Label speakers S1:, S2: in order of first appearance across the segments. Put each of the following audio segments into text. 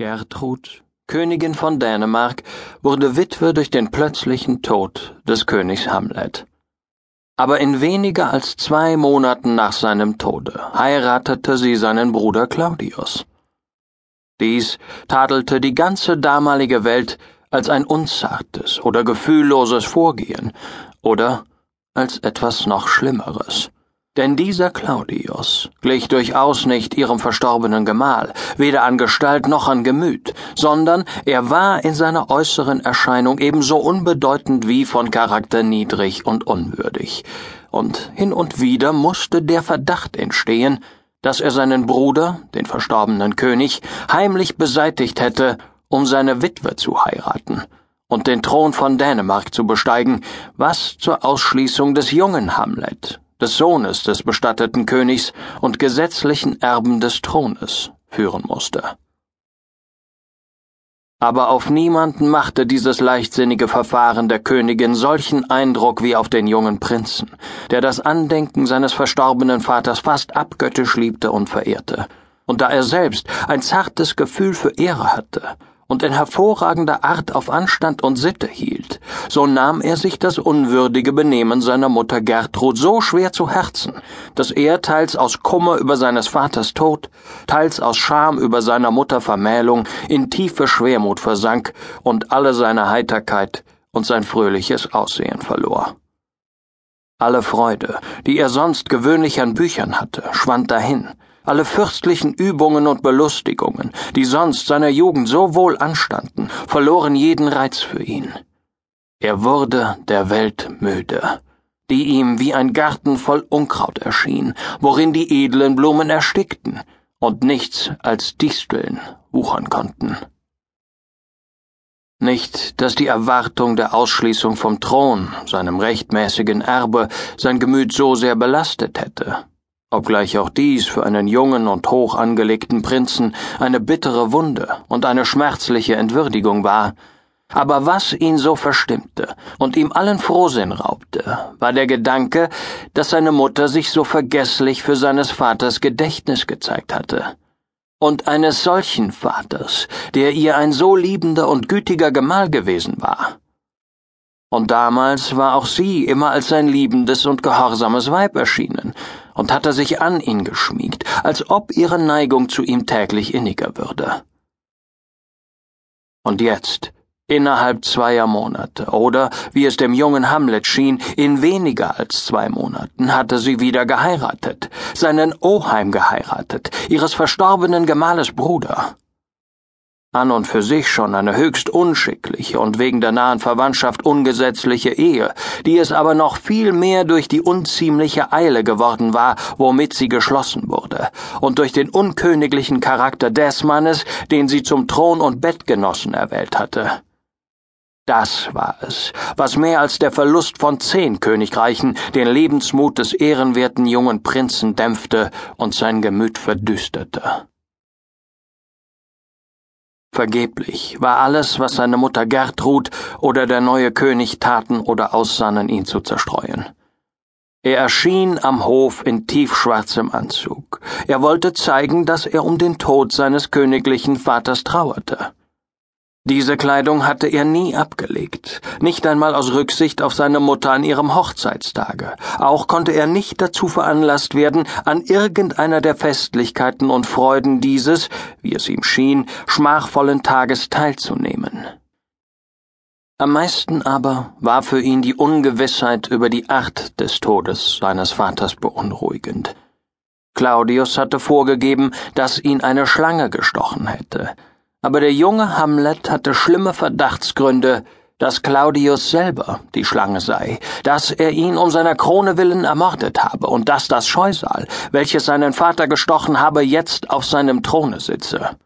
S1: Gertrud, Königin von Dänemark, wurde Witwe durch den plötzlichen Tod des Königs Hamlet. Aber in weniger als zwei Monaten nach seinem Tode heiratete sie seinen Bruder Claudius. Dies tadelte die ganze damalige Welt als ein unzartes oder gefühlloses Vorgehen oder als etwas noch Schlimmeres. Denn dieser Claudius glich durchaus nicht ihrem verstorbenen Gemahl, weder an Gestalt noch an Gemüt, sondern er war in seiner äußeren Erscheinung ebenso unbedeutend wie von Charakter niedrig und unwürdig. Und hin und wieder musste der Verdacht entstehen, dass er seinen Bruder, den verstorbenen König, heimlich beseitigt hätte, um seine Witwe zu heiraten und den Thron von Dänemark zu besteigen, was zur Ausschließung des jungen Hamlet, des Sohnes des bestatteten Königs und gesetzlichen Erben des Thrones führen musste. Aber auf niemanden machte dieses leichtsinnige Verfahren der Königin solchen Eindruck wie auf den jungen Prinzen, der das Andenken seines verstorbenen Vaters fast abgöttisch liebte und verehrte, und da er selbst ein zartes Gefühl für Ehre hatte, und in hervorragender Art auf Anstand und Sitte hielt, so nahm er sich das unwürdige Benehmen seiner Mutter Gertrud so schwer zu Herzen, dass er teils aus Kummer über seines Vaters Tod, teils aus Scham über seiner Mutter Vermählung in tiefe Schwermut versank und alle seine Heiterkeit und sein fröhliches Aussehen verlor. Alle Freude, die er sonst gewöhnlich an Büchern hatte, schwand dahin, alle fürstlichen Übungen und Belustigungen, die sonst seiner Jugend so wohl anstanden, verloren jeden Reiz für ihn. Er wurde der Welt müde, die ihm wie ein Garten voll Unkraut erschien, worin die edlen Blumen erstickten und nichts als Disteln wuchern konnten. Nicht, dass die Erwartung der Ausschließung vom Thron, seinem rechtmäßigen Erbe, sein Gemüt so sehr belastet hätte obgleich auch dies für einen jungen und hoch angelegten Prinzen eine bittere Wunde und eine schmerzliche Entwürdigung war, aber was ihn so verstimmte und ihm allen Frohsinn raubte, war der Gedanke, dass seine Mutter sich so vergesslich für seines Vaters Gedächtnis gezeigt hatte. Und eines solchen Vaters, der ihr ein so liebender und gütiger Gemahl gewesen war. Und damals war auch sie immer als sein liebendes und gehorsames Weib erschienen und hatte sich an ihn geschmiegt, als ob ihre Neigung zu ihm täglich inniger würde. Und jetzt, innerhalb zweier Monate, oder, wie es dem jungen Hamlet schien, in weniger als zwei Monaten, hatte sie wieder geheiratet, seinen Oheim geheiratet, ihres verstorbenen Gemahles Bruder an und für sich schon eine höchst unschickliche und wegen der nahen Verwandtschaft ungesetzliche Ehe, die es aber noch viel mehr durch die unziemliche Eile geworden war, womit sie geschlossen wurde, und durch den unköniglichen Charakter des Mannes, den sie zum Thron und Bettgenossen erwählt hatte. Das war es, was mehr als der Verlust von zehn Königreichen den Lebensmut des ehrenwerten jungen Prinzen dämpfte und sein Gemüt verdüsterte. Vergeblich war alles, was seine Mutter Gertrud oder der neue König taten oder aussannen, ihn zu zerstreuen. Er erschien am Hof in tiefschwarzem Anzug. Er wollte zeigen, dass er um den Tod seines königlichen Vaters trauerte. Diese Kleidung hatte er nie abgelegt, nicht einmal aus Rücksicht auf seine Mutter an ihrem Hochzeitstage. Auch konnte er nicht dazu veranlasst werden, an irgendeiner der Festlichkeiten und Freuden dieses, wie es ihm schien, schmachvollen Tages teilzunehmen. Am meisten aber war für ihn die Ungewissheit über die Art des Todes seines Vaters beunruhigend. Claudius hatte vorgegeben, dass ihn eine Schlange gestochen hätte, aber der junge Hamlet hatte schlimme Verdachtsgründe, dass Claudius selber die Schlange sei, dass er ihn um seiner Krone willen ermordet habe und dass das Scheusal, welches seinen Vater gestochen habe, jetzt auf seinem Throne sitze.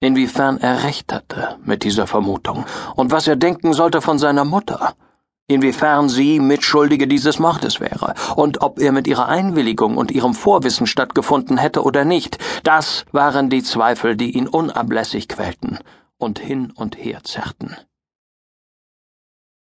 S1: Inwiefern er recht hatte mit dieser Vermutung und was er denken sollte von seiner Mutter, inwiefern sie Mitschuldige dieses Mordes wäre und ob er mit ihrer Einwilligung und ihrem Vorwissen stattgefunden hätte oder nicht, das waren die Zweifel, die ihn unablässig quälten und hin und her zerrten.